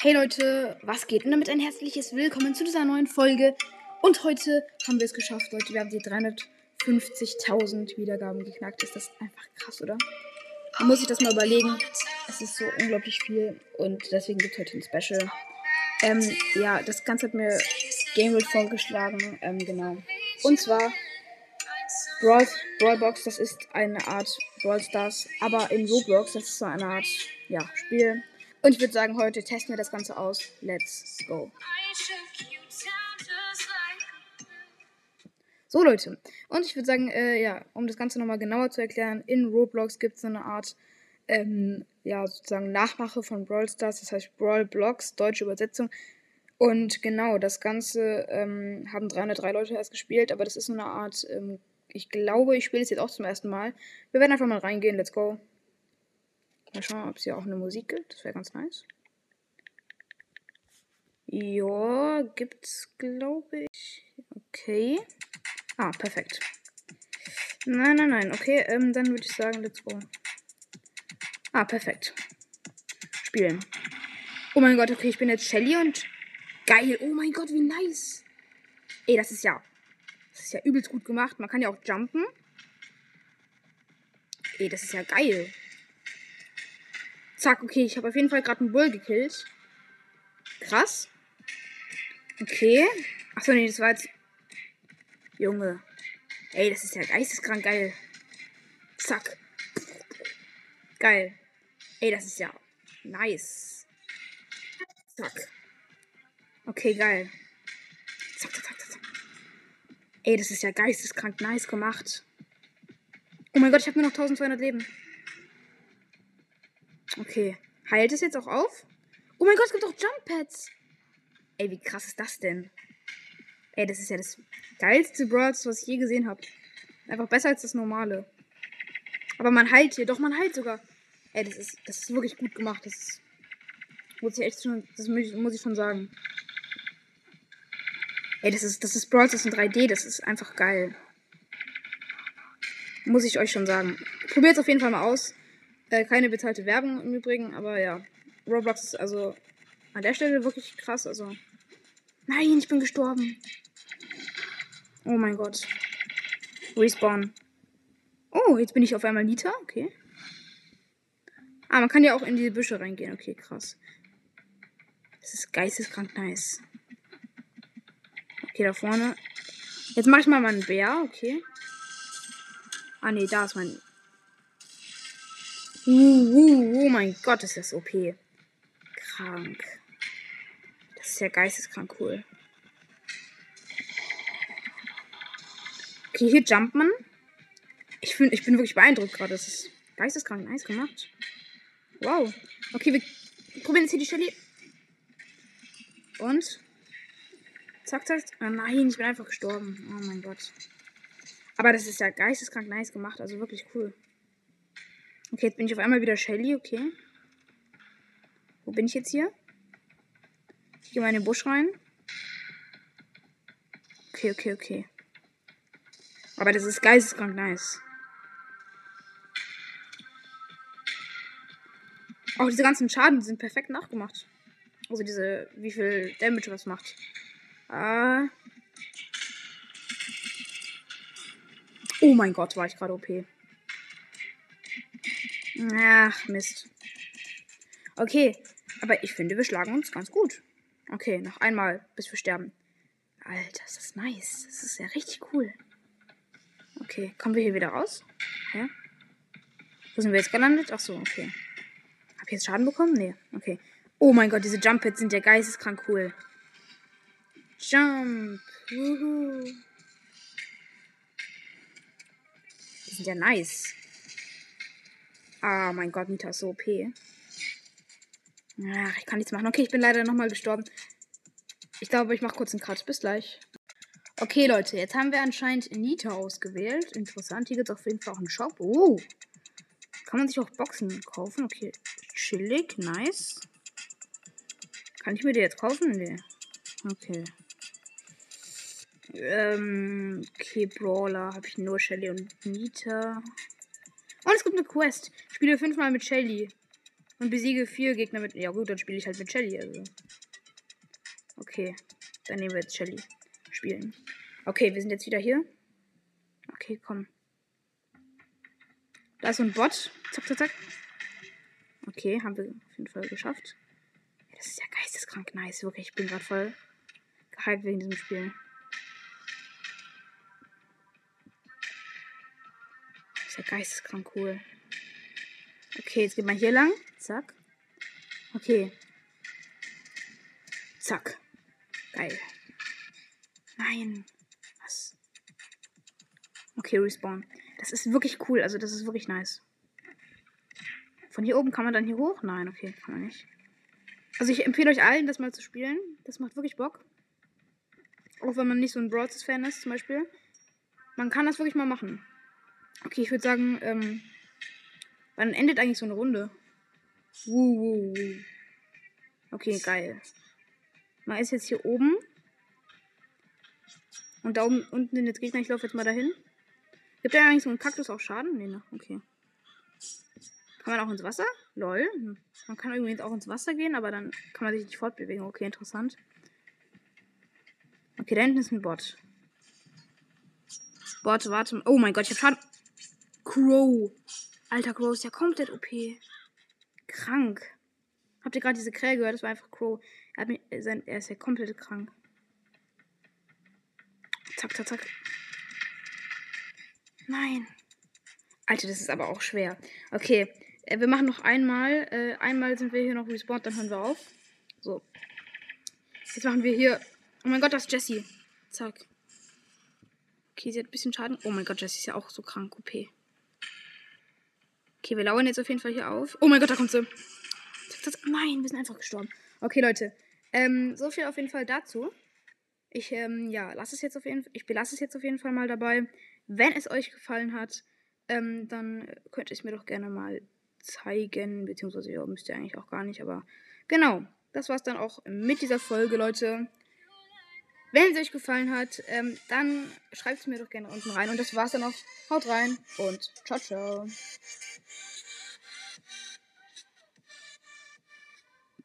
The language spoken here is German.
Hey Leute, was geht? Und damit ein herzliches Willkommen zu dieser neuen Folge. Und heute haben wir es geschafft, Leute. Wir haben die 350.000 Wiedergaben geknackt. Ist das einfach krass, oder? Man muss sich das mal überlegen. Es ist so unglaublich viel und deswegen gibt es heute ein Special. Ähm, ja, das Ganze hat mir Gameworld vorgeschlagen. Ähm, genau. Und zwar Brawl, Brawlbox, das ist eine Art Brawl Stars, aber in Roblox, das ist so eine Art, ja, Spiel. Und ich würde sagen, heute testen wir das Ganze aus. Let's go. So Leute, und ich würde sagen, äh, ja, um das Ganze nochmal genauer zu erklären, in Roblox gibt es so eine Art, ähm, ja, sozusagen Nachmache von Brawl Stars, das heißt Brawl Blocks, deutsche Übersetzung. Und genau, das Ganze ähm, haben 303 Leute erst gespielt, aber das ist so eine Art ähm, ich glaube, ich spiele es jetzt auch zum ersten Mal. Wir werden einfach mal reingehen. Let's go. Mal schauen, ob es hier auch eine Musik gibt. Das wäre ganz nice. Ja, gibt's, glaube ich. Okay. Ah, perfekt. Nein, nein, nein. Okay, ähm, dann würde ich sagen, let's go. Ah, perfekt. Spielen. Oh mein Gott, okay, ich bin jetzt Shelly und. Geil. Oh mein Gott, wie nice. Ey, das ist ja das ist ja übelst gut gemacht. Man kann ja auch jumpen. Ey, das ist ja geil. Zack, okay, ich habe auf jeden Fall gerade einen Bull gekillt. Krass. Okay. Achso, nee, das war jetzt. Junge. Ey, das ist ja geisteskrank geil. Zack. Geil. Ey, das ist ja nice. Zack. Okay, geil. Zack, zack, zack. Ey, das ist ja geisteskrank nice gemacht. Oh mein Gott, ich habe nur noch 1200 Leben. Okay. Heilt es jetzt auch auf? Oh mein Gott, es gibt auch Jump Pads. Ey, wie krass ist das denn? Ey, das ist ja das geilste Brawls, was ich je gesehen habe. Einfach besser als das normale. Aber man heilt hier. Doch, man heilt sogar. Ey, das ist, das ist wirklich gut gemacht. Das ist, muss ich echt schon, das muss ich schon sagen. Ey, das ist, das ist Brawl Stars in 3D, das ist einfach geil. Muss ich euch schon sagen. Probiert es auf jeden Fall mal aus. Äh, keine bezahlte Werbung im Übrigen, aber ja. Roblox ist also an der Stelle wirklich krass. Also. Nein, ich bin gestorben. Oh mein Gott. Respawn. Oh, jetzt bin ich auf einmal Nita. Okay. Ah, man kann ja auch in die Büsche reingehen. Okay, krass. Das ist geisteskrank nice. Okay, da vorne. Jetzt mache ich mal meinen Bär, okay. Ah, nee, da ist mein. Uh, uh, oh mein Gott, ist das OP. Krank. Das ist ja geisteskrank cool. Okay, hier jumpt man. Ich, find, ich bin wirklich beeindruckt gerade. Das ist geisteskrank nice gemacht. Wow. Okay, wir probieren jetzt hier die Stelle. Und? Zack, zack. Oh nein, ich bin einfach gestorben. Oh mein Gott. Aber das ist ja geisteskrank nice gemacht. Also wirklich cool. Okay, jetzt bin ich auf einmal wieder Shelly. Okay. Wo bin ich jetzt hier? Ich gehe mal in den Busch rein. Okay, okay, okay. Aber das ist geisteskrank nice. Auch diese ganzen Schaden sind perfekt nachgemacht. Also diese, wie viel Damage was macht. Ah. Oh mein Gott, war ich gerade OP. Ach, Mist. Okay, aber ich finde, wir schlagen uns ganz gut. Okay, noch einmal, bis wir sterben. Alter, ist das nice. Das ist ja richtig cool. Okay, kommen wir hier wieder raus? Hä? Wo sind wir jetzt gelandet? Ach so, okay. Hab ich jetzt Schaden bekommen? Nee, okay. Oh mein Gott, diese Jump Hits sind ja geisteskrank cool. Jump. Wuhu. Die sind ja nice. Ah, mein Gott, Nita ist so OP. Ach, ich kann nichts machen. Okay, ich bin leider nochmal gestorben. Ich glaube, ich mache kurz einen Cut. Bis gleich. Okay, Leute, jetzt haben wir anscheinend Nita ausgewählt. Interessant. Hier gibt es auf jeden Fall auch einen Shop. Oh. Kann man sich auch Boxen kaufen? Okay. Chillig. Nice. Kann ich mir die jetzt kaufen? Nee. Okay. Ähm, okay, Brawler habe ich nur Shelly und Nita. Es gibt eine Quest. Spiele fünfmal mit Shelly. Und besiege vier Gegner mit. Ja gut, dann spiele ich halt mit Shelly. Also. Okay. Dann nehmen wir jetzt Shelly. Spielen. Okay, wir sind jetzt wieder hier. Okay, komm. Da ist so ein Bot. Zack, zack, zack. Okay, haben wir auf jeden Fall geschafft. Das ist ja geisteskrank nice, wirklich. Ich bin gerade voll gehypt wegen diesem Spiel. Ist ja geisteskrank cool. Okay, jetzt geht man hier lang. Zack. Okay. Zack. Geil. Nein. Was? Okay, respawn. Das ist wirklich cool. Also, das ist wirklich nice. Von hier oben kann man dann hier hoch? Nein, okay, kann man nicht. Also, ich empfehle euch allen, das mal zu spielen. Das macht wirklich Bock. Auch wenn man nicht so ein Brawl Fan ist, zum Beispiel. Man kann das wirklich mal machen. Okay, ich würde sagen, ähm, wann endet eigentlich so eine Runde? Wuh, wuh, wuh. Okay, geil. Man ist jetzt hier oben. Und da oben unten sind jetzt Gegner. Ich laufe jetzt mal dahin. Gibt ja eigentlich so ein Kaktus auch Schaden? Nee, ne? Okay. Kann man auch ins Wasser? Lol. Man kann übrigens auch ins Wasser gehen, aber dann kann man sich nicht fortbewegen. Okay, interessant. Okay, da hinten ist ein Bot. Bot, warte. Oh mein Gott, ich hab Schaden. Crow. Alter, Crow ist ja komplett OP. Krank. Habt ihr gerade diese Krähe gehört? Das war einfach Crow. Er, mich, er ist ja komplett krank. Zack, zack, zack. Nein. Alter, das ist aber auch schwer. Okay, äh, wir machen noch einmal. Äh, einmal sind wir hier noch respawned, dann hören wir auf. So. Jetzt machen wir hier. Oh mein Gott, das ist Jessie. Zack. Okay, sie hat ein bisschen Schaden. Oh mein Gott, Jessie ist ja auch so krank, OP. Okay, wir lauern jetzt auf jeden Fall hier auf. Oh mein Gott, da kommt sie. Nein, wir sind einfach gestorben. Okay, Leute. Ähm, so viel auf jeden Fall dazu. Ich, ähm, ja, lasse es jetzt auf jeden Fall. Ich belasse es jetzt auf jeden Fall mal dabei. Wenn es euch gefallen hat, ähm, dann könnt ihr es mir doch gerne mal zeigen. Beziehungsweise, ja, müsst ihr eigentlich auch gar nicht. Aber genau, das war's dann auch mit dieser Folge, Leute. Wenn es euch gefallen hat, ähm, dann schreibt es mir doch gerne unten rein. Und das war's dann auch. Haut rein und ciao, ciao.